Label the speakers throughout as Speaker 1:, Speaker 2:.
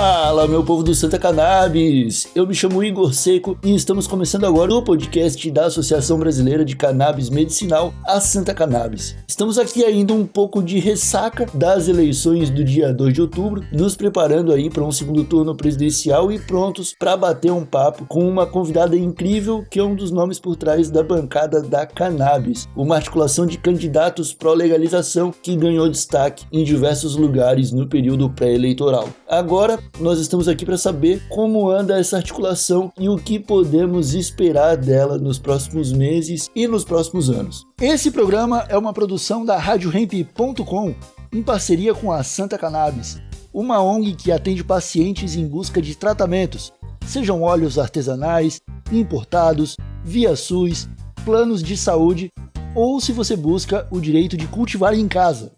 Speaker 1: Fala, meu povo do Santa Cannabis! Eu me chamo Igor Seco e estamos começando agora o podcast da Associação Brasileira de Cannabis Medicinal, a Santa Cannabis. Estamos aqui ainda um pouco de ressaca das eleições do dia 2 de outubro, nos preparando aí para um segundo turno presidencial e prontos para bater um papo com uma convidada incrível que é um dos nomes por trás da bancada da Cannabis, uma articulação de candidatos pró-legalização que ganhou destaque em diversos lugares no período pré-eleitoral. Agora, nós estamos aqui para saber como anda essa articulação e o que podemos esperar dela nos próximos meses e nos próximos anos. Esse programa é uma produção da RadioRamp.com em parceria com a Santa Cannabis, uma ONG que atende pacientes em busca de tratamentos, sejam óleos artesanais, importados, via SUS, planos de saúde ou se você busca o direito de cultivar em casa.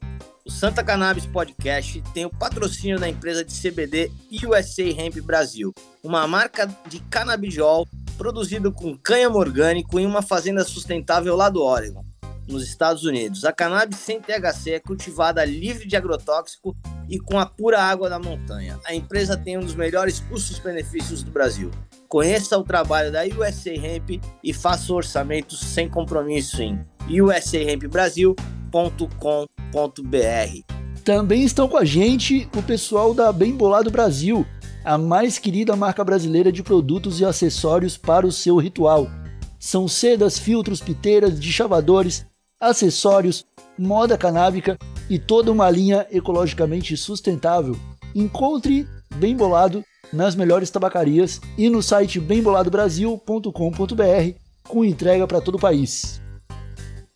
Speaker 2: O Santa Cannabis Podcast tem o patrocínio da empresa de CBD USA Hemp Brasil, uma marca de canabidiol produzido com cânhamo orgânico em uma fazenda sustentável lá do Oregon, nos Estados Unidos. A cannabis sem THC é cultivada livre de agrotóxico e com a pura água da montanha. A empresa tem um dos melhores custos-benefícios do Brasil. Conheça o trabalho da USA Hemp e faça orçamentos sem compromisso em usahempbrasil.com.br
Speaker 1: também estão com a gente o pessoal da Bem Bolado Brasil, a mais querida marca brasileira de produtos e acessórios para o seu ritual. São sedas, filtros, piteiras, deschavadores, acessórios, moda canábica e toda uma linha ecologicamente sustentável. Encontre Bem Bolado nas melhores tabacarias e no site bemboladobrasil.com.br com entrega para todo o país.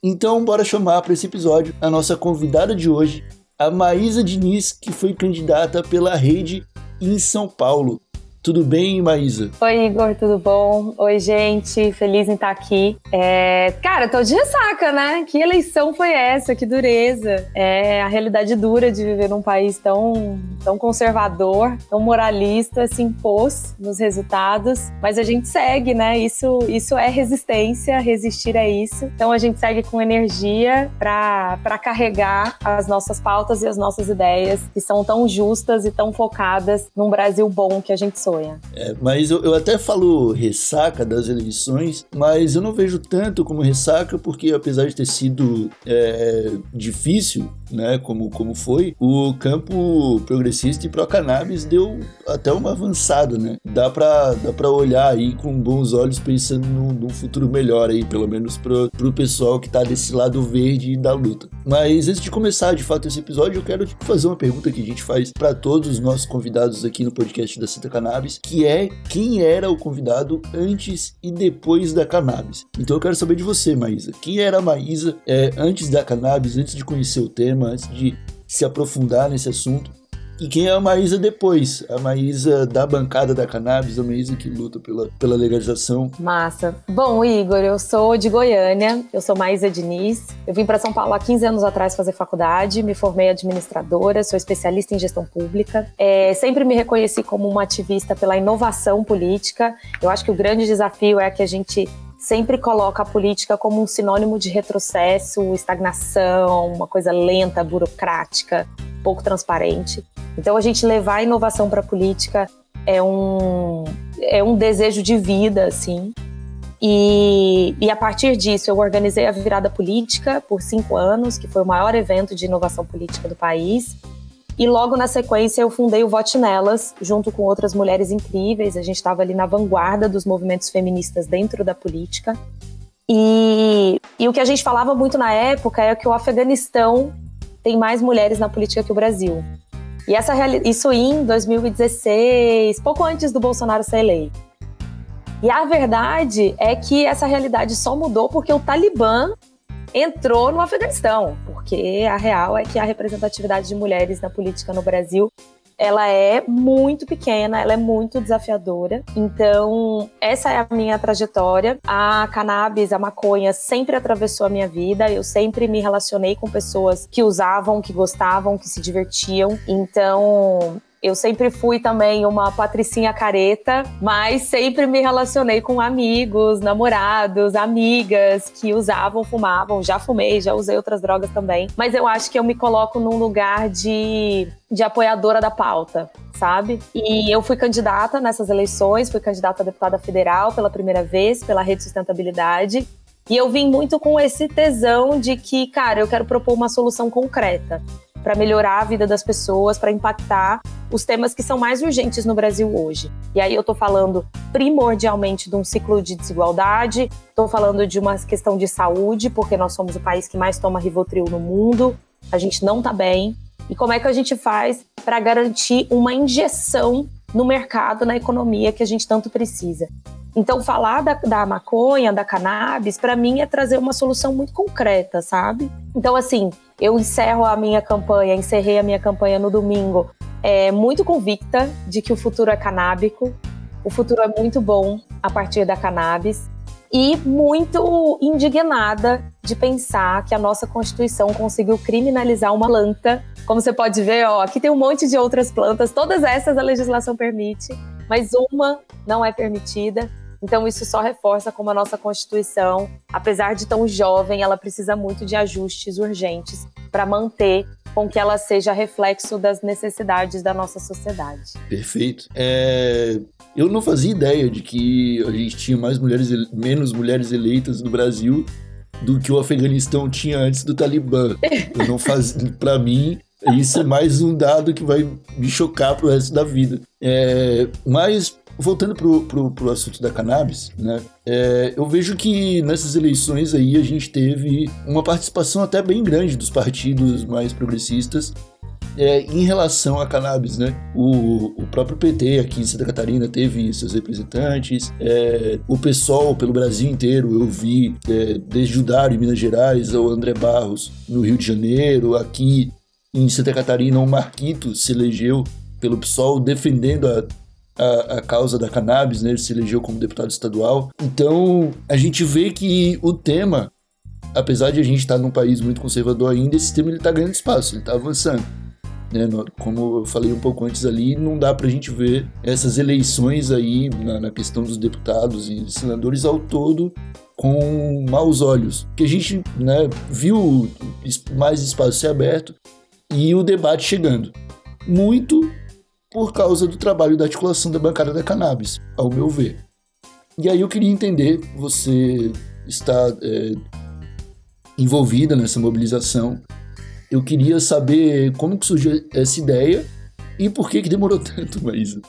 Speaker 1: Então, bora chamar para esse episódio a nossa convidada de hoje, a Maísa Diniz, que foi candidata pela rede em São Paulo. Tudo bem, Maísa?
Speaker 3: Oi, Igor, tudo bom? Oi, gente, feliz em estar aqui. É... Cara, tô de ressaca, né? Que eleição foi essa? Que dureza. É a realidade dura de viver num país tão, tão conservador, tão moralista, se impôs nos resultados, mas a gente segue, né? Isso, isso é resistência, resistir a isso. Então a gente segue com energia para carregar as nossas pautas e as nossas ideias, que são tão justas e tão focadas num Brasil bom que a gente sou sonha.
Speaker 1: É, mas eu, eu, até falo ressaca das eleições, mas eu não vejo tanto como ressaca, porque apesar de ter sido é, difícil, né, como, como foi, o campo progressista e pró-cannabis deu até uma avançada, né? Dá pra, dá pra olhar aí com bons olhos pensando num, num futuro melhor aí, pelo menos pro, pro pessoal que tá desse lado verde da luta. Mas antes de começar de fato esse episódio, eu quero tipo, fazer uma pergunta que a gente faz para todos os nossos convidados aqui no podcast da Santa Cannabis, que é quem era o convidado antes e depois da cannabis. Então eu quero saber de você, Maísa. Quem era a Maísa é, antes da cannabis, antes de conhecer o tema? Antes de se aprofundar nesse assunto. E quem é a Maísa depois? A Maísa da bancada da cannabis, a Maísa que luta pela, pela legalização.
Speaker 3: Massa. Bom, Igor, eu sou de Goiânia, eu sou Maísa Diniz. Eu vim para São Paulo há 15 anos atrás fazer faculdade, me formei administradora, sou especialista em gestão pública. É, sempre me reconheci como uma ativista pela inovação política. Eu acho que o grande desafio é que a gente sempre coloca a política como um sinônimo de retrocesso, estagnação, uma coisa lenta, burocrática, pouco transparente. Então, a gente levar a inovação para a política é um, é um desejo de vida, assim. E, e a partir disso, eu organizei a Virada Política por cinco anos, que foi o maior evento de inovação política do país. E logo na sequência eu fundei o Vote Nelas, junto com outras mulheres incríveis. A gente estava ali na vanguarda dos movimentos feministas dentro da política. E, e o que a gente falava muito na época é que o Afeganistão tem mais mulheres na política que o Brasil. E essa, isso em 2016, pouco antes do Bolsonaro ser eleito. E a verdade é que essa realidade só mudou porque o Talibã entrou no Afeganistão, porque a real é que a representatividade de mulheres na política no Brasil ela é muito pequena, ela é muito desafiadora. Então, essa é a minha trajetória. A cannabis, a maconha sempre atravessou a minha vida. Eu sempre me relacionei com pessoas que usavam, que gostavam, que se divertiam. Então, eu sempre fui também uma patricinha careta, mas sempre me relacionei com amigos, namorados, amigas que usavam, fumavam. Já fumei, já usei outras drogas também. Mas eu acho que eu me coloco num lugar de, de apoiadora da pauta, sabe? E eu fui candidata nessas eleições, fui candidata a deputada federal pela primeira vez, pela Rede Sustentabilidade. E eu vim muito com esse tesão de que, cara, eu quero propor uma solução concreta para melhorar a vida das pessoas, para impactar os temas que são mais urgentes no Brasil hoje. E aí eu estou falando primordialmente de um ciclo de desigualdade, estou falando de uma questão de saúde, porque nós somos o país que mais toma Rivotril no mundo, a gente não está bem. E como é que a gente faz para garantir uma injeção no mercado, na economia que a gente tanto precisa? Então, falar da, da maconha, da cannabis, para mim é trazer uma solução muito concreta, sabe? Então, assim, eu encerro a minha campanha, encerrei a minha campanha no domingo é, muito convicta de que o futuro é canábico, o futuro é muito bom a partir da cannabis e muito indignada de pensar que a nossa Constituição conseguiu criminalizar uma planta. Como você pode ver, ó, aqui tem um monte de outras plantas, todas essas a legislação permite, mas uma não é permitida. Então, isso só reforça como a nossa Constituição, apesar de tão jovem, ela precisa muito de ajustes urgentes para manter com que ela seja reflexo das necessidades da nossa sociedade.
Speaker 1: Perfeito. É, eu não fazia ideia de que a gente tinha mais mulheres, menos mulheres eleitas no Brasil do que o Afeganistão tinha antes do Talibã. Eu não fazia, para mim, isso é mais um dado que vai me chocar pro resto da vida. É, mas voltando pro, pro, pro assunto da cannabis, né? É, eu vejo que nessas eleições aí a gente teve uma participação até bem grande dos partidos mais progressistas é, em relação à cannabis, né? O, o, próprio PT aqui em Santa Catarina teve seus representantes, é, o PSOL pelo Brasil inteiro eu vi, é, desde o em Minas Gerais ao André Barros no Rio de Janeiro, aqui em Santa Catarina o Marquito se elegeu pelo PSOL defendendo a a, a, causa da cannabis, né? Ele se elegeu como deputado estadual. Então, a gente vê que o tema, apesar de a gente estar num país muito conservador ainda, esse tema ele está ganhando espaço, ele está avançando. Né? Como eu falei um pouco antes ali, não dá para a gente ver essas eleições aí na, na questão dos deputados e senadores ao todo com maus olhos. Que a gente né, viu mais espaço ser aberto e o debate chegando. Muito por causa do trabalho da articulação da bancada da cannabis, ao meu ver. E aí eu queria entender, você está é, envolvida nessa mobilização, eu queria saber como que surgiu essa ideia e por que que demorou tanto, Maísa.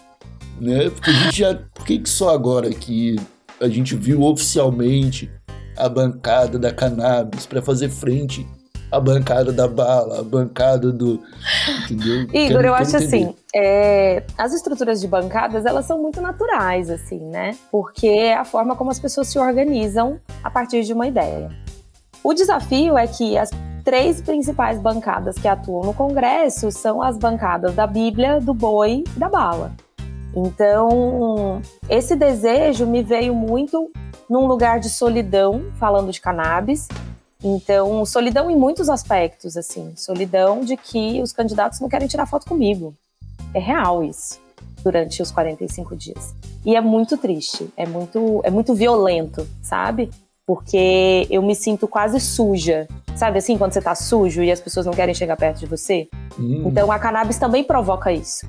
Speaker 1: Né? Porque a gente já, por que, que só agora que a gente viu oficialmente a bancada da cannabis para fazer frente a bancada da bala, a bancada do. Entendeu?
Speaker 3: Igor, quero, eu acho entender. assim, é, as estruturas de bancadas, elas são muito naturais, assim, né? Porque é a forma como as pessoas se organizam a partir de uma ideia. O desafio é que as três principais bancadas que atuam no Congresso são as bancadas da Bíblia, do boi e da bala. Então, esse desejo me veio muito num lugar de solidão, falando de cannabis, então, solidão em muitos aspectos, assim. Solidão de que os candidatos não querem tirar foto comigo. É real isso, durante os 45 dias. E é muito triste, é muito, é muito violento, sabe? Porque eu me sinto quase suja. Sabe assim, quando você tá sujo e as pessoas não querem chegar perto de você? Hum. Então, a cannabis também provoca isso.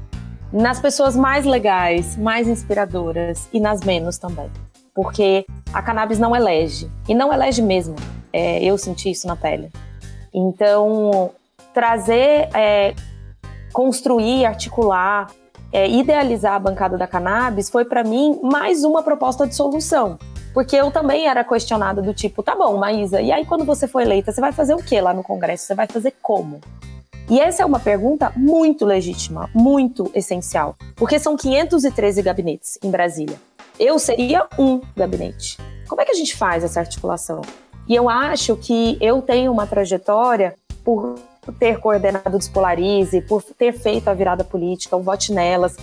Speaker 3: Nas pessoas mais legais, mais inspiradoras e nas menos também. Porque a cannabis não elege. E não elege mesmo é, eu senti isso na pele. Então, trazer, é, construir, articular, é, idealizar a bancada da cannabis foi para mim mais uma proposta de solução. Porque eu também era questionada do tipo, tá bom, Maísa, e aí quando você for eleita, você vai fazer o que lá no Congresso? Você vai fazer como? E essa é uma pergunta muito legítima, muito essencial, porque são 513 gabinetes em Brasília. Eu seria um gabinete. Como é que a gente faz essa articulação? E eu acho que eu tenho uma trajetória por ter coordenado o Despolarize, por ter feito a virada política, o Vote Nelas,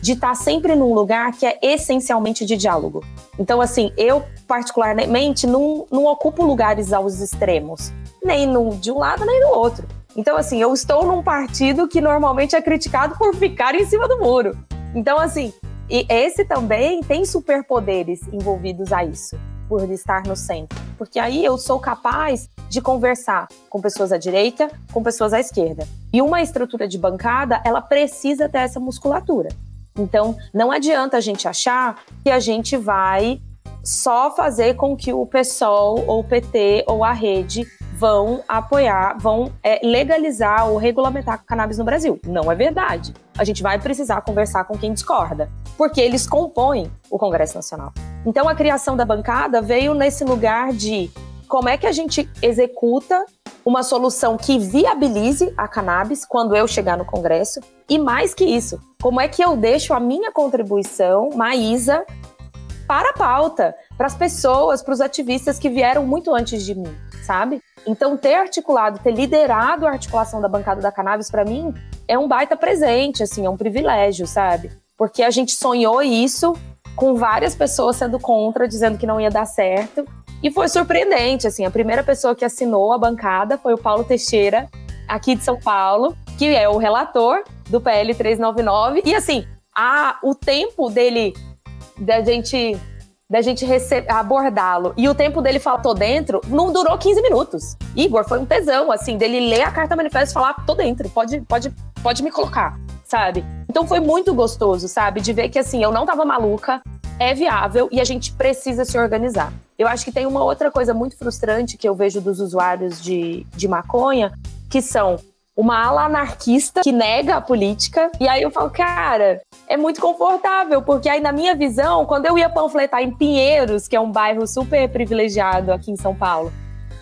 Speaker 3: de estar sempre num lugar que é essencialmente de diálogo. Então, assim, eu particularmente não, não ocupo lugares aos extremos, nem no, de um lado nem do outro. Então, assim, eu estou num partido que normalmente é criticado por ficar em cima do muro. Então, assim, e esse também tem superpoderes envolvidos a isso, por estar no centro. Porque aí eu sou capaz de conversar com pessoas à direita, com pessoas à esquerda. E uma estrutura de bancada, ela precisa ter essa musculatura. Então, não adianta a gente achar que a gente vai só fazer com que o PSOL ou o PT ou a rede vão apoiar, vão é, legalizar ou regulamentar cannabis no Brasil. Não é verdade. A gente vai precisar conversar com quem discorda, porque eles compõem o Congresso Nacional. Então a criação da bancada veio nesse lugar de como é que a gente executa uma solução que viabilize a cannabis quando eu chegar no Congresso e mais que isso, como é que eu deixo a minha contribuição, Maísa, para a pauta, para as pessoas, para os ativistas que vieram muito antes de mim, sabe? Então, ter articulado, ter liderado a articulação da bancada da cannabis, para mim, é um baita presente, assim, é um privilégio, sabe? Porque a gente sonhou isso com várias pessoas sendo contra, dizendo que não ia dar certo. E foi surpreendente, assim, a primeira pessoa que assinou a bancada foi o Paulo Teixeira, aqui de São Paulo, que é o relator do PL 399. E assim, a, o tempo dele da gente da gente abordá-lo e o tempo dele falar tô dentro não durou 15 minutos. Igor foi um tesão assim dele ler a carta manifesto e falar tô dentro, pode pode pode me colocar, sabe? Então foi muito gostoso, sabe, de ver que assim eu não tava maluca, é viável e a gente precisa se organizar. Eu acho que tem uma outra coisa muito frustrante que eu vejo dos usuários de, de maconha, que são uma ala anarquista que nega a política. E aí eu falo, cara, é muito confortável, porque aí na minha visão, quando eu ia panfletar em Pinheiros, que é um bairro super privilegiado aqui em São Paulo,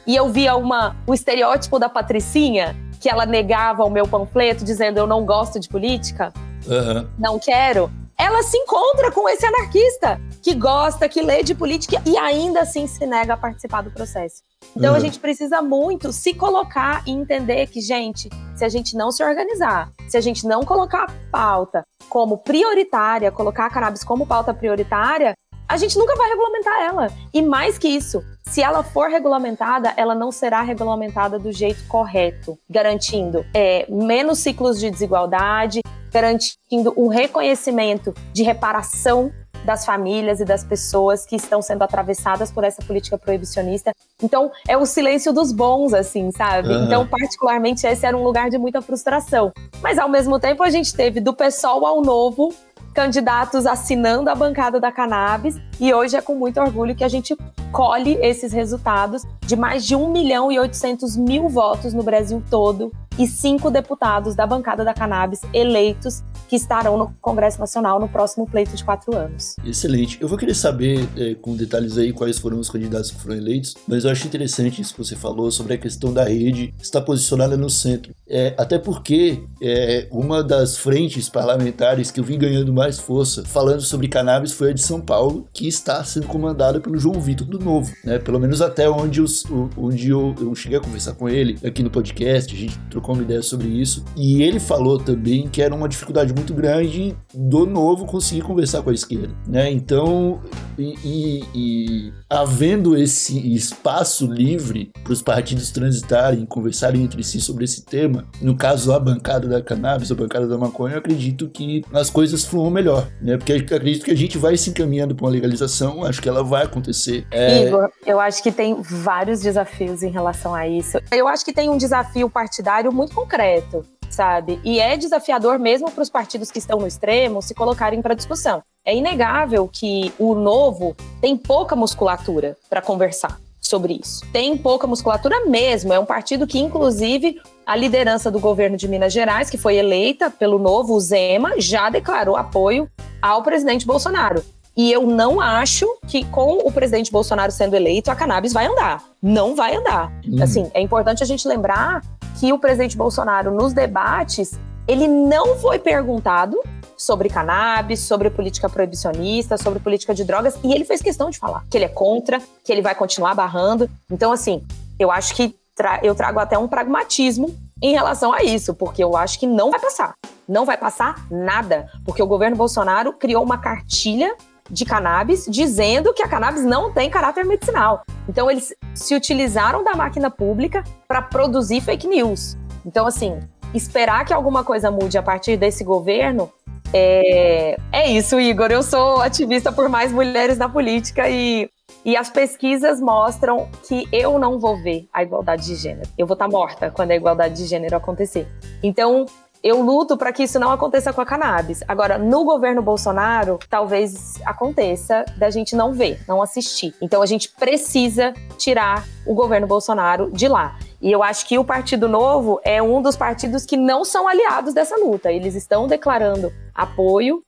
Speaker 3: e eu via uma, o estereótipo da Patricinha, que ela negava o meu panfleto dizendo eu não gosto de política, uhum. não quero, ela se encontra com esse anarquista que gosta, que lê de política e ainda assim se nega a participar do processo. Então uhum. a gente precisa muito se colocar e entender que, gente, se a gente não se organizar, se a gente não colocar a pauta como prioritária, colocar a cannabis como pauta prioritária, a gente nunca vai regulamentar ela. E mais que isso, se ela for regulamentada, ela não será regulamentada do jeito correto, garantindo é, menos ciclos de desigualdade, garantindo um reconhecimento de reparação das famílias e das pessoas que estão sendo atravessadas por essa política proibicionista. Então, é o silêncio dos bons, assim, sabe? Uhum. Então, particularmente, esse era um lugar de muita frustração. Mas, ao mesmo tempo, a gente teve do PSOL ao Novo candidatos assinando a bancada da cannabis e hoje é com muito orgulho que a gente colhe esses resultados de mais de 1 milhão e 800 mil votos no Brasil todo e cinco deputados da bancada da cannabis eleitos que estarão no Congresso Nacional no próximo pleito de quatro anos.
Speaker 1: Excelente. Eu vou querer saber é, com detalhes aí quais foram os candidatos que foram eleitos, mas eu acho interessante isso que você falou sobre a questão da rede estar posicionada no centro. É, até porque é, uma das frentes parlamentares que eu vi ganhando mais força falando sobre cannabis foi a de São Paulo, que está sendo comandada pelo João Vitor do Novo, né? Pelo menos até onde, os, onde eu, eu cheguei a conversar com ele aqui no podcast, a gente trocou uma ideia sobre isso, e ele falou também que era uma dificuldade muito grande do Novo conseguir conversar com a esquerda, né? Então, e, e, e havendo esse espaço livre para os partidos transitarem, conversarem entre si sobre esse tema, no caso a bancada da cannabis, a bancada da maconha, eu acredito que as coisas fluam melhor, né? Porque eu acredito que a gente vai se encaminhando para uma legalização, acho que ela vai acontecer.
Speaker 3: É... Igor, eu acho que tem vários desafios em relação a isso. Eu acho que tem um desafio partidário muito concreto sabe? E é desafiador mesmo para os partidos que estão no extremo se colocarem para discussão. É inegável que o novo tem pouca musculatura para conversar sobre isso. Tem pouca musculatura mesmo. É um partido que, inclusive, a liderança do governo de Minas Gerais, que foi eleita pelo novo Zema, já declarou apoio ao presidente Bolsonaro. E eu não acho que com o presidente Bolsonaro sendo eleito, a cannabis vai andar. Não vai andar. Hum. Assim, é importante a gente lembrar que o presidente Bolsonaro, nos debates, ele não foi perguntado sobre cannabis, sobre política proibicionista, sobre política de drogas, e ele fez questão de falar que ele é contra, que ele vai continuar barrando. Então, assim, eu acho que tra eu trago até um pragmatismo em relação a isso, porque eu acho que não vai passar. Não vai passar nada, porque o governo Bolsonaro criou uma cartilha de cannabis, dizendo que a cannabis não tem caráter medicinal. Então, eles se utilizaram da máquina pública para produzir fake news. Então, assim, esperar que alguma coisa mude a partir desse governo é, é isso, Igor. Eu sou ativista por mais mulheres na política e, e as pesquisas mostram que eu não vou ver a igualdade de gênero. Eu vou estar tá morta quando a igualdade de gênero acontecer. Então, eu luto para que isso não aconteça com a cannabis. Agora, no governo Bolsonaro, talvez aconteça da gente não ver, não assistir. Então, a gente precisa tirar o governo Bolsonaro de lá. E eu acho que o Partido Novo é um dos partidos que não são aliados dessa luta. Eles estão declarando apoio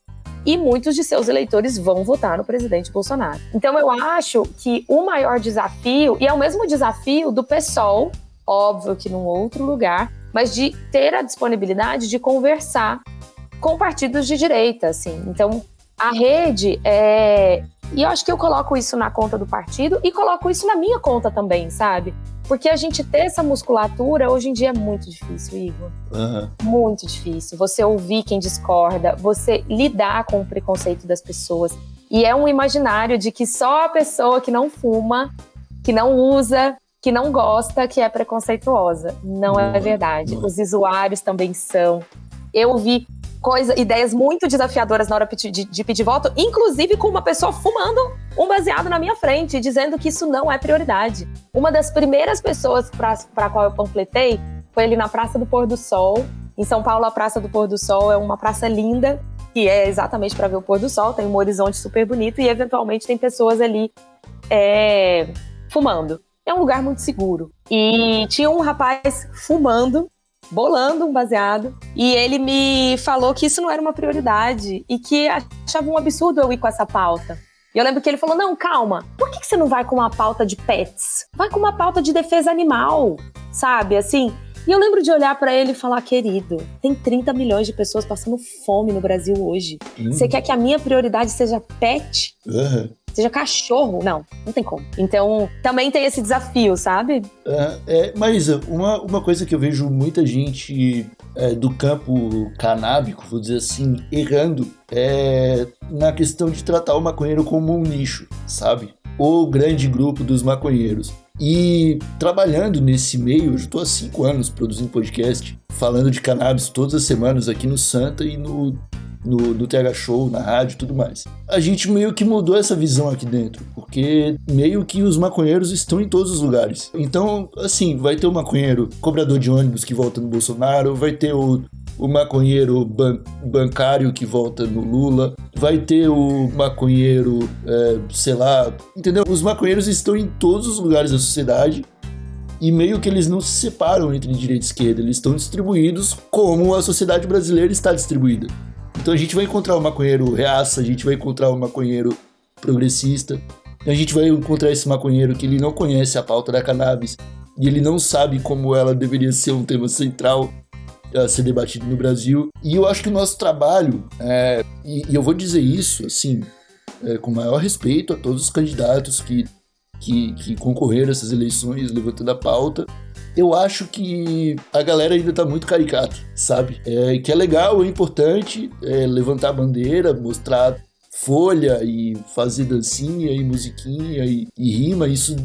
Speaker 3: e muitos de seus eleitores vão votar no presidente Bolsonaro. Então eu acho que o maior desafio, e é o mesmo desafio do PSOL, óbvio que num outro lugar, mas de ter a disponibilidade de conversar com partidos de direita, assim. Então, a rede é. E eu acho que eu coloco isso na conta do partido e coloco isso na minha conta também, sabe? Porque a gente ter essa musculatura hoje em dia é muito difícil, Igor. Uhum. Muito difícil. Você ouvir quem discorda, você lidar com o preconceito das pessoas. E é um imaginário de que só a pessoa que não fuma, que não usa, que não gosta, que é preconceituosa. Não é verdade. Os usuários também são. Eu vi coisa, ideias muito desafiadoras na hora de, de, de, pedir voto, inclusive com uma pessoa fumando um baseado na minha frente, dizendo que isso não é prioridade. Uma das primeiras pessoas para a qual eu panfletei foi ali na Praça do Pôr do Sol. Em São Paulo, a Praça do Pôr do Sol é uma praça linda, que é exatamente para ver o pôr do sol, tem um horizonte super bonito e eventualmente tem pessoas ali é, fumando é um lugar muito seguro. E tinha um rapaz fumando, bolando um baseado, e ele me falou que isso não era uma prioridade e que achava um absurdo eu ir com essa pauta. E eu lembro que ele falou: não, calma, por que você não vai com uma pauta de pets? Vai com uma pauta de defesa animal, sabe? Assim. E eu lembro de olhar para ele e falar: querido, tem 30 milhões de pessoas passando fome no Brasil hoje. Hum. Você quer que a minha prioridade seja pet? Uhum seja cachorro. Não, não tem como. Então, também tem esse desafio, sabe?
Speaker 1: É, é, Maísa, uma, uma coisa que eu vejo muita gente é, do campo canábico, vou dizer assim, errando, é na questão de tratar o maconheiro como um nicho, sabe? O grande grupo dos maconheiros. E trabalhando nesse meio, eu estou há cinco anos produzindo podcast, falando de cannabis todas as semanas aqui no Santa e no no, no TH Show, na rádio e tudo mais. A gente meio que mudou essa visão aqui dentro, porque meio que os maconheiros estão em todos os lugares. Então, assim, vai ter o maconheiro cobrador de ônibus que volta no Bolsonaro, vai ter o, o maconheiro ban bancário que volta no Lula, vai ter o maconheiro, é, sei lá, entendeu? Os maconheiros estão em todos os lugares da sociedade e meio que eles não se separam entre direita e esquerda, eles estão distribuídos como a sociedade brasileira está distribuída. Então a gente vai encontrar o maconheiro reaça, a gente vai encontrar o maconheiro progressista, a gente vai encontrar esse maconheiro que ele não conhece a pauta da cannabis e ele não sabe como ela deveria ser um tema central a ser debatido no Brasil. E eu acho que o nosso trabalho, é, e, e, eu vou dizer isso assim, é, com maior respeito a todos os candidatos que, que, que concorreram a essas eleições levantando a pauta, eu acho que a galera ainda tá muito caricata, sabe? É, que é legal, é importante é, levantar a bandeira, mostrar folha e fazer dancinha e musiquinha e, e rima, isso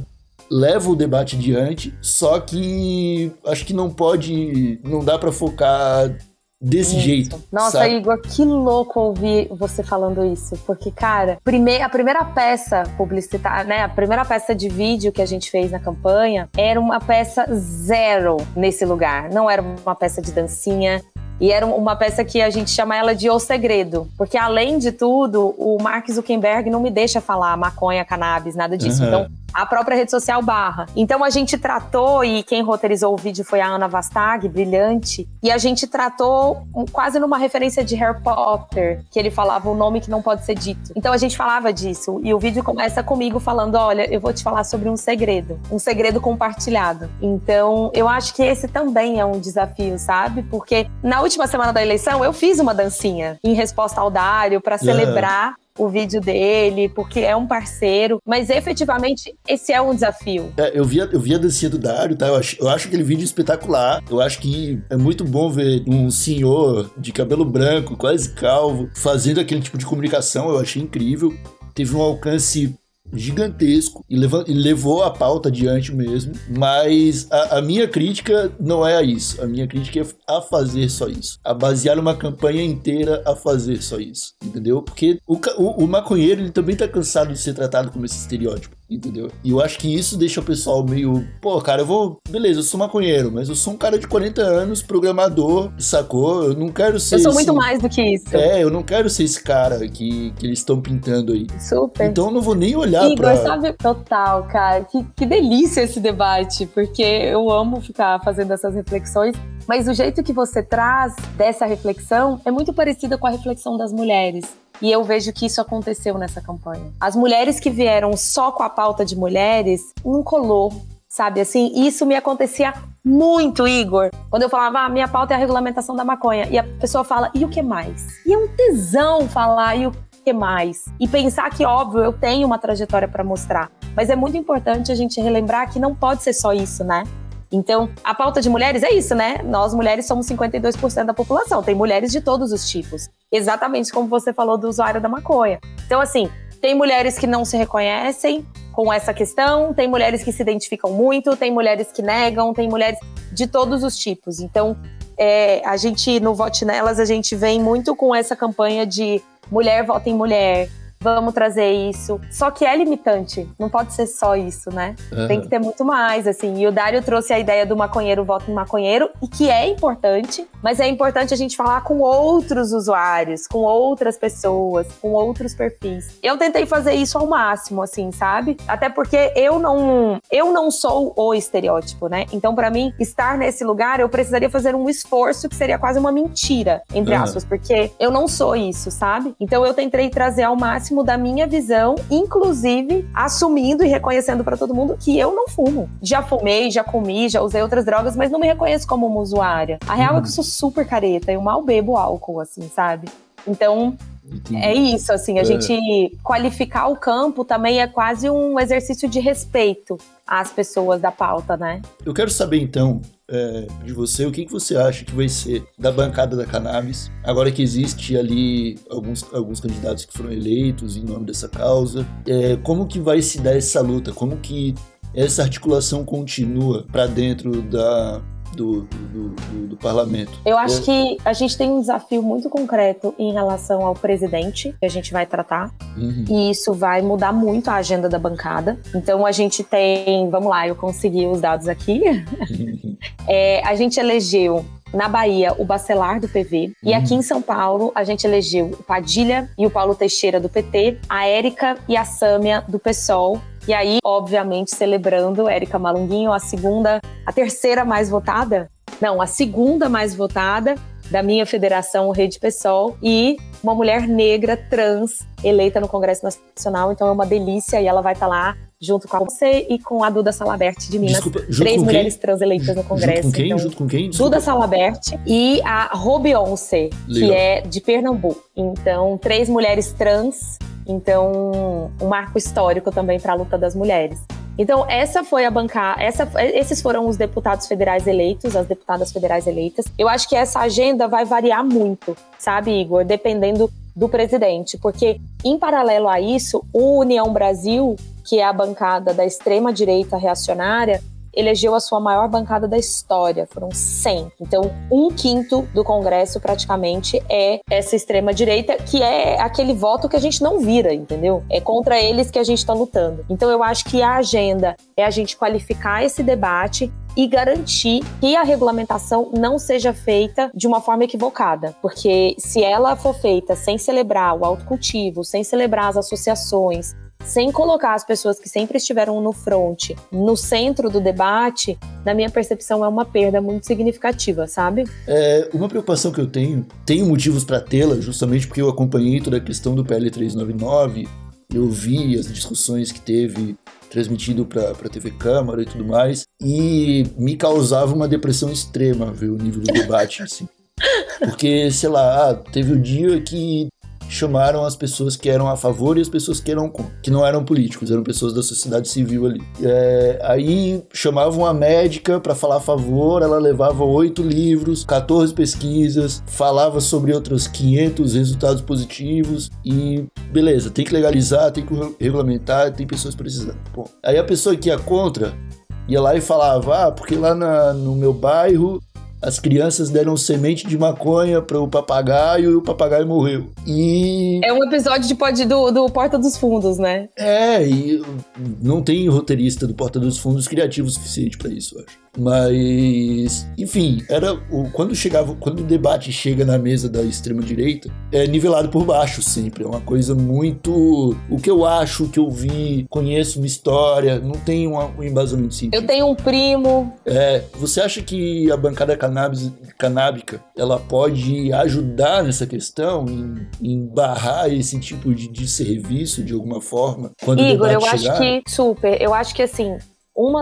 Speaker 1: leva o debate adiante, só que acho que não pode, não dá para focar desse isso. jeito.
Speaker 3: Nossa,
Speaker 1: sabe?
Speaker 3: Igor, que louco ouvir você falando isso. Porque, cara, prime a primeira peça publicitária, né? A primeira peça de vídeo que a gente fez na campanha era uma peça zero nesse lugar. Não era uma peça de dancinha, e era uma peça que a gente chama ela de O Segredo, porque além de tudo, o Mark Zuckerberg não me deixa falar maconha, cannabis, nada disso. Uhum. Então, a própria rede social barra. Então a gente tratou, e quem roteirizou o vídeo foi a Ana Vastag, brilhante, e a gente tratou quase numa referência de Harry Potter, que ele falava o nome que não pode ser dito. Então a gente falava disso, e o vídeo começa comigo falando: olha, eu vou te falar sobre um segredo, um segredo compartilhado. Então eu acho que esse também é um desafio, sabe? Porque na última semana da eleição eu fiz uma dancinha em resposta ao Dário para celebrar o vídeo dele, porque é um parceiro, mas efetivamente esse é um desafio.
Speaker 1: É, eu, vi, eu vi a dancinha do Dário, tá? Eu acho, eu acho aquele vídeo espetacular. Eu acho que é muito bom ver um senhor de cabelo branco, quase calvo, fazendo aquele tipo de comunicação. Eu achei incrível. teve um alcance gigantesco e, levou, e levou a pauta adiante mesmo. Mas a, a, minha crítica não é a isso. A minha crítica é a fazer só isso. A basear uma campanha inteira a fazer só isso. Entendeu? Porque o, o, o maconheiro ele também tá cansado de ser tratado como esse estereótipo entendeu? E eu acho que isso deixa o pessoal meio, pô, cara, eu vou, beleza, eu sou maconheiro, mas eu sou um cara de 40 anos, programador, sacou? Eu não quero ser.
Speaker 3: Eu sou esse... muito mais do que isso.
Speaker 1: É, eu não quero ser esse cara que, que eles estão pintando aí.
Speaker 3: Super.
Speaker 1: Então eu não vou nem olhar
Speaker 3: Igor,
Speaker 1: pra.
Speaker 3: sabe, total, cara, que, que delícia esse debate, porque eu amo ficar fazendo essas reflexões. Mas o jeito que você traz dessa reflexão é muito parecida com a reflexão das mulheres. E eu vejo que isso aconteceu nessa campanha. As mulheres que vieram só com a pauta de mulheres, não colou, sabe assim? Isso me acontecia muito, Igor. Quando eu falava, ah, minha pauta é a regulamentação da maconha. E a pessoa fala, e o que mais? E é um tesão falar, e o que mais? E pensar que, óbvio, eu tenho uma trajetória para mostrar. Mas é muito importante a gente relembrar que não pode ser só isso, né? Então, a pauta de mulheres é isso, né? Nós mulheres somos 52% da população, tem mulheres de todos os tipos. Exatamente como você falou do usuário da maconha. Então, assim, tem mulheres que não se reconhecem com essa questão, tem mulheres que se identificam muito, tem mulheres que negam, tem mulheres de todos os tipos. Então, é, a gente, no Vote Nelas, a gente vem muito com essa campanha de mulher vota em mulher, vamos trazer isso. Só que é limitante, não pode ser só isso, né? Uhum. Tem que ter muito mais, assim. E o Dário trouxe a ideia do maconheiro voto em maconheiro, e que é importante, mas é importante a gente falar com outros usuários, com outras pessoas, com outros perfis. Eu tentei fazer isso ao máximo, assim, sabe? Até porque eu não, eu não sou o estereótipo, né? Então, para mim, estar nesse lugar, eu precisaria fazer um esforço que seria quase uma mentira, entre uhum. aspas, porque eu não sou isso, sabe? Então, eu tentei trazer ao máximo máximo da minha visão, inclusive assumindo e reconhecendo para todo mundo que eu não fumo. Já fumei, já comi, já usei outras drogas, mas não me reconheço como uma usuária. A real uhum. é que eu sou super careta, eu mal bebo álcool, assim, sabe? Então, Entendi. É isso, assim, a é. gente qualificar o campo também é quase um exercício de respeito às pessoas da pauta, né?
Speaker 1: Eu quero saber então é, de você o que, que você acha que vai ser da bancada da cannabis, agora que existe ali alguns, alguns candidatos que foram eleitos em nome dessa causa, é, como que vai se dar essa luta, como que essa articulação continua para dentro da, do, do, do, do parlamento.
Speaker 3: Eu acho é. que a gente tem um desafio muito concreto em relação ao presidente, que a gente vai tratar, uhum. e isso vai mudar muito a agenda da bancada. Então a gente tem, vamos lá, eu consegui os dados aqui. Uhum. é, a gente elegeu na Bahia, o Bacelar do PV. Uhum. E aqui em São Paulo, a gente elegeu o Padilha e o Paulo Teixeira do PT, a Érica e a Sâmia do PSOL. E aí, obviamente, celebrando Érica Malunguinho, a segunda, a terceira mais votada. Não, a segunda mais votada da minha federação, Rede PSOL, e uma mulher negra trans eleita no Congresso Nacional. Então é uma delícia e ela vai estar tá lá junto com você e com a Duda Salabert de Minas. Desculpa, Três mulheres quem? trans eleitas no Congresso.
Speaker 1: Junto com quem?
Speaker 3: Então,
Speaker 1: junto com quem?
Speaker 3: Desculpa. Duda Salabert e a Robionce, que é de Pernambuco. Então, três mulheres trans. Então, um marco histórico também para a luta das mulheres. Então, essa foi a bancada, essa, esses foram os deputados federais eleitos, as deputadas federais eleitas. Eu acho que essa agenda vai variar muito, sabe, Igor, dependendo do presidente, porque em paralelo a isso, o União Brasil, que é a bancada da extrema direita reacionária, elegeu a sua maior bancada da história, foram 100. Então, um quinto do Congresso praticamente é essa extrema direita, que é aquele voto que a gente não vira, entendeu? É contra eles que a gente está lutando. Então, eu acho que a agenda é a gente qualificar esse debate e garantir que a regulamentação não seja feita de uma forma equivocada, porque se ela for feita sem celebrar o autocultivo, sem celebrar as associações, sem colocar as pessoas que sempre estiveram no front no centro do debate, na minha percepção é uma perda muito significativa, sabe?
Speaker 1: É, uma preocupação que eu tenho, tenho motivos para tê-la, justamente porque eu acompanhei toda a questão do PL 399, eu vi as discussões que teve transmitido para a TV Câmara e tudo mais, e me causava uma depressão extrema ver o nível do debate, assim. Porque, sei lá, ah, teve o um dia que chamaram as pessoas que eram a favor e as pessoas que eram que não eram políticos, eram pessoas da sociedade civil ali. É, aí chamavam a médica para falar a favor, ela levava oito livros, 14 pesquisas, falava sobre outros 500 resultados positivos e beleza, tem que legalizar, tem que regulamentar, tem pessoas precisando. Bom, aí a pessoa que ia contra ia lá e falava, ah, porque lá na, no meu bairro as crianças deram semente de maconha para o papagaio e o papagaio morreu. E.
Speaker 3: É um episódio de pode, do, do Porta dos Fundos, né?
Speaker 1: É, e não tem roteirista do Porta dos Fundos criativo o suficiente para isso, eu acho. Mas, enfim, era o, quando chegava, quando o debate chega na mesa da extrema direita, é nivelado por baixo sempre. É uma coisa muito o que eu acho, o que eu vi, conheço uma história, não tem um, um embasamento científico.
Speaker 3: Eu tenho um primo.
Speaker 1: É, você acha que a bancada cannabis, canábica ela pode ajudar nessa questão em, em barrar esse tipo de, de serviço de alguma forma
Speaker 3: quando Igor, o debate eu chegar? acho que super. Eu acho que assim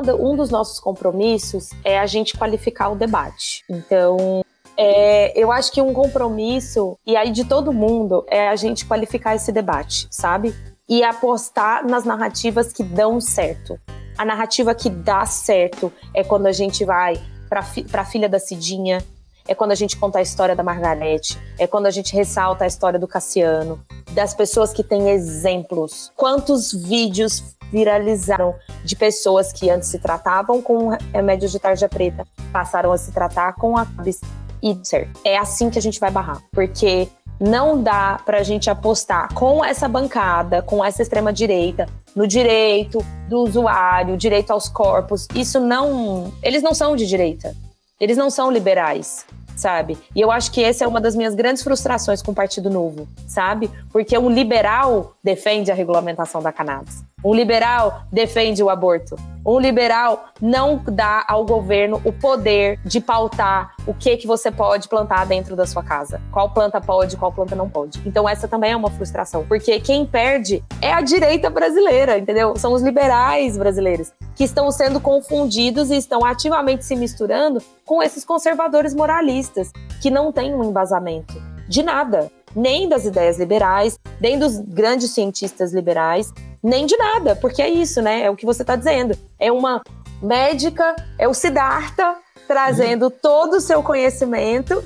Speaker 3: do, um dos nossos compromissos é a gente qualificar o debate. Então, é, eu acho que um compromisso, e aí de todo mundo, é a gente qualificar esse debate, sabe? E apostar nas narrativas que dão certo. A narrativa que dá certo é quando a gente vai para a filha da Cidinha, é quando a gente conta a história da Margarete, é quando a gente ressalta a história do Cassiano, das pessoas que têm exemplos. Quantos vídeos viralizaram de pessoas que antes se tratavam com remédios de tarja preta, passaram a se tratar com a e. É assim que a gente vai barrar, porque não dá para a gente apostar com essa bancada, com essa extrema direita, no direito do usuário, direito aos corpos. Isso não, eles não são de direita. Eles não são liberais sabe? E eu acho que essa é uma das minhas grandes frustrações com o Partido Novo, sabe? Porque um liberal defende a regulamentação da cannabis. Um liberal defende o aborto. Um liberal não dá ao governo o poder de pautar o que que você pode plantar dentro da sua casa. Qual planta pode, qual planta não pode. Então essa também é uma frustração, porque quem perde é a direita brasileira, entendeu? São os liberais brasileiros que estão sendo confundidos e estão ativamente se misturando com esses conservadores moralistas que não têm um embasamento de nada, nem das ideias liberais, nem dos grandes cientistas liberais, nem de nada, porque é isso, né? É o que você está dizendo. É uma médica, é o Siddhartha trazendo todo o seu conhecimento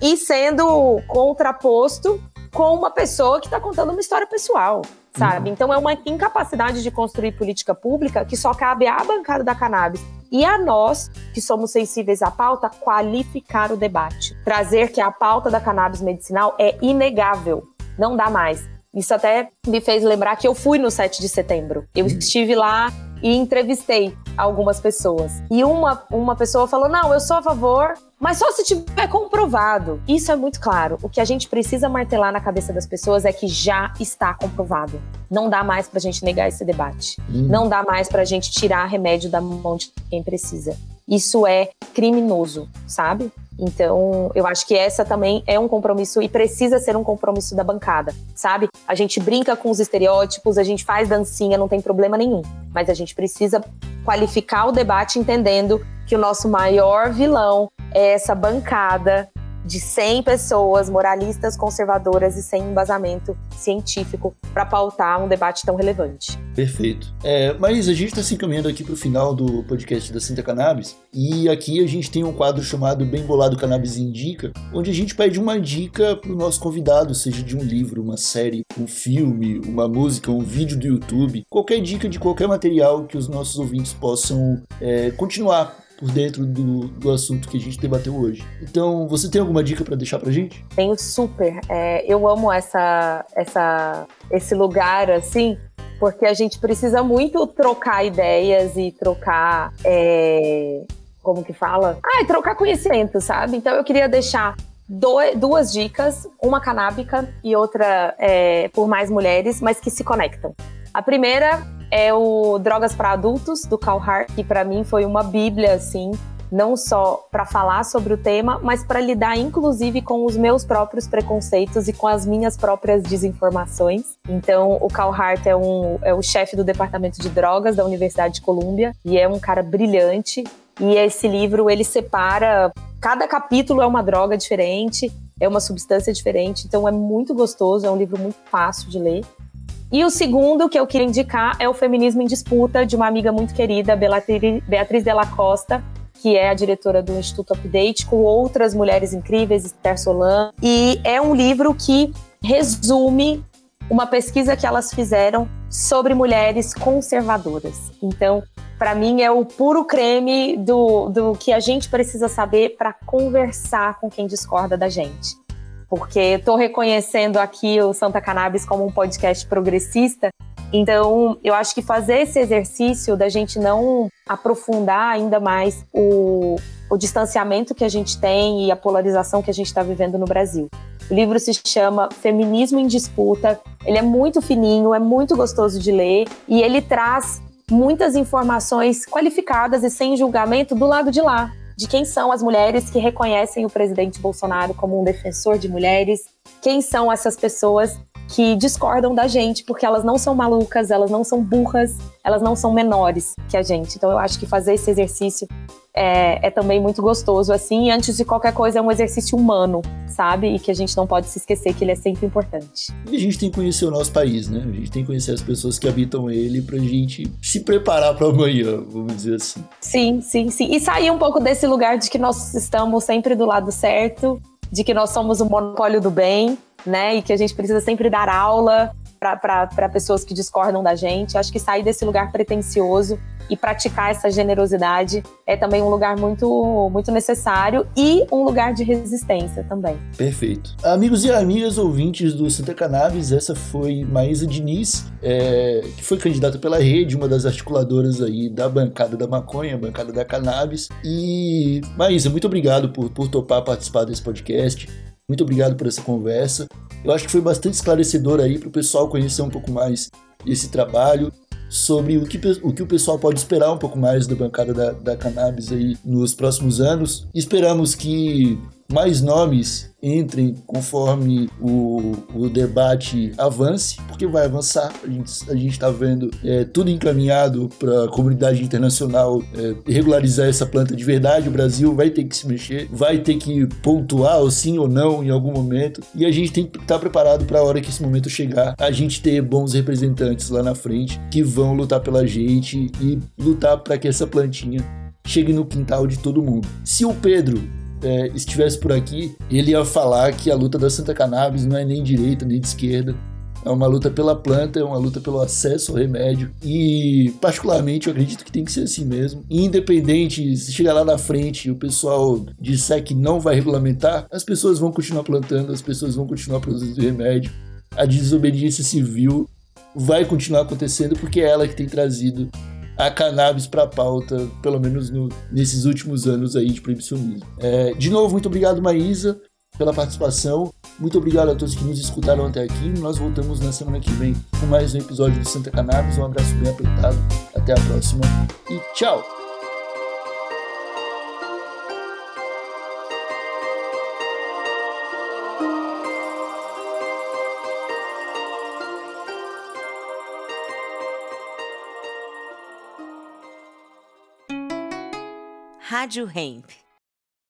Speaker 3: e sendo contraposto com uma pessoa que está contando uma história pessoal, sabe? Uhum. Então é uma incapacidade de construir política pública que só cabe à bancada da cannabis e a nós, que somos sensíveis à pauta, qualificar o debate. Trazer que a pauta da cannabis medicinal é inegável, não dá mais. Isso até me fez lembrar que eu fui no 7 de setembro. Eu uhum. estive lá e entrevistei algumas pessoas. E uma, uma pessoa falou: não, eu sou a favor, mas só se tiver comprovado. Isso é muito claro. O que a gente precisa martelar na cabeça das pessoas é que já está comprovado. Não dá mais pra gente negar esse debate. Hum. Não dá mais pra gente tirar remédio da mão de quem precisa. Isso é criminoso, sabe? Então, eu acho que essa também é um compromisso e precisa ser um compromisso da bancada, sabe? A gente brinca com os estereótipos, a gente faz dancinha, não tem problema nenhum. Mas a gente precisa qualificar o debate entendendo que o nosso maior vilão é essa bancada de 100 pessoas moralistas, conservadoras e sem embasamento científico para pautar um debate tão relevante.
Speaker 1: Perfeito. É, mas a gente está se encaminhando aqui para o final do podcast da Santa Cannabis e aqui a gente tem um quadro chamado Bem Bolado Cannabis Indica, onde a gente pede uma dica para o nosso convidado, seja de um livro, uma série, um filme, uma música, um vídeo do YouTube, qualquer dica de qualquer material que os nossos ouvintes possam é, continuar por dentro do, do assunto que a gente debateu hoje. Então, você tem alguma dica para deixar pra gente?
Speaker 3: Tenho super. É, eu amo essa, essa, esse lugar assim, porque a gente precisa muito trocar ideias e trocar. É, como que fala? Ah, trocar conhecimento, sabe? Então eu queria deixar duas dicas, uma canábica e outra é, por mais mulheres, mas que se conectam. A primeira é o Drogas para Adultos, do Carl Hart, que para mim foi uma bíblia, assim, não só para falar sobre o tema, mas para lidar inclusive com os meus próprios preconceitos e com as minhas próprias desinformações. Então, o Carl Hart é, um, é o chefe do departamento de drogas da Universidade de Colômbia e é um cara brilhante. E esse livro ele separa cada capítulo é uma droga diferente é uma substância diferente, então é muito gostoso, é um livro muito fácil de ler. E o segundo que eu queria indicar é o Feminismo em Disputa, de uma amiga muito querida, Beatriz Della Costa, que é a diretora do Instituto Update, com outras mulheres incríveis, Esther Solan. E é um livro que resume uma pesquisa que elas fizeram sobre mulheres conservadoras. Então, para mim, é o puro creme do, do que a gente precisa saber para conversar com quem discorda da gente. Porque estou reconhecendo aqui o Santa Cannabis como um podcast progressista, então, eu acho que fazer esse exercício da gente não aprofundar ainda mais o, o distanciamento que a gente tem e a polarização que a gente está vivendo no Brasil. O livro se chama Feminismo em Disputa. Ele é muito fininho, é muito gostoso de ler e ele traz muitas informações qualificadas e sem julgamento do lado de lá, de quem são as mulheres que reconhecem o presidente Bolsonaro como um defensor de mulheres, quem são essas pessoas que discordam da gente, porque elas não são malucas, elas não são burras, elas não são menores que a gente. Então eu acho que fazer esse exercício é, é, também muito gostoso, assim, e antes de qualquer coisa é um exercício humano, sabe? E que a gente não pode se esquecer que ele é sempre importante.
Speaker 1: E a gente tem que conhecer o nosso país, né? A gente tem que conhecer as pessoas que habitam ele pra gente se preparar para amanhã, vamos dizer assim.
Speaker 3: Sim, sim, sim. E sair um pouco desse lugar de que nós estamos sempre do lado certo, de que nós somos o monopólio do bem, né? E que a gente precisa sempre dar aula para pessoas que discordam da gente. Acho que sair desse lugar pretencioso e praticar essa generosidade é também um lugar muito, muito necessário e um lugar de resistência também.
Speaker 1: Perfeito. Amigos e amigas ouvintes do Santa Cannabis, essa foi Maísa Diniz, é, que foi candidata pela rede, uma das articuladoras aí da bancada da maconha, bancada da cannabis. E, Maísa, muito obrigado por, por topar participar desse podcast. Muito obrigado por essa conversa. Eu acho que foi bastante esclarecedor aí para o pessoal conhecer um pouco mais esse trabalho, sobre o que, o que o pessoal pode esperar um pouco mais da bancada da, da cannabis aí nos próximos anos. Esperamos que mais nomes entrem conforme o, o debate avance, porque vai avançar. A gente está vendo é, tudo encaminhado para a comunidade internacional é, regularizar essa planta de verdade. O Brasil vai ter que se mexer, vai ter que pontuar ou sim ou não em algum momento. E a gente tem que estar tá preparado para a hora que esse momento chegar, a gente ter bons representantes lá na frente que vão lutar pela gente e lutar para que essa plantinha chegue no quintal de todo mundo. Se o Pedro é, estivesse por aqui, ele ia falar que a luta da Santa Cannabis não é nem direita nem de esquerda. É uma luta pela planta, é uma luta pelo acesso ao remédio. E, particularmente, eu acredito que tem que ser assim mesmo. Independente se chegar lá na frente e o pessoal disser que não vai regulamentar, as pessoas vão continuar plantando, as pessoas vão continuar produzindo remédio. A desobediência civil vai continuar acontecendo porque é ela que tem trazido a cannabis para pauta, pelo menos no, nesses últimos anos aí de proibicionismo. É, de novo, muito obrigado, Maísa, pela participação. Muito obrigado a todos que nos escutaram até aqui. Nós voltamos na semana que vem com mais um episódio de Santa Cannabis. Um abraço bem apertado. Até a próxima e tchau!
Speaker 4: Rádio Hemp.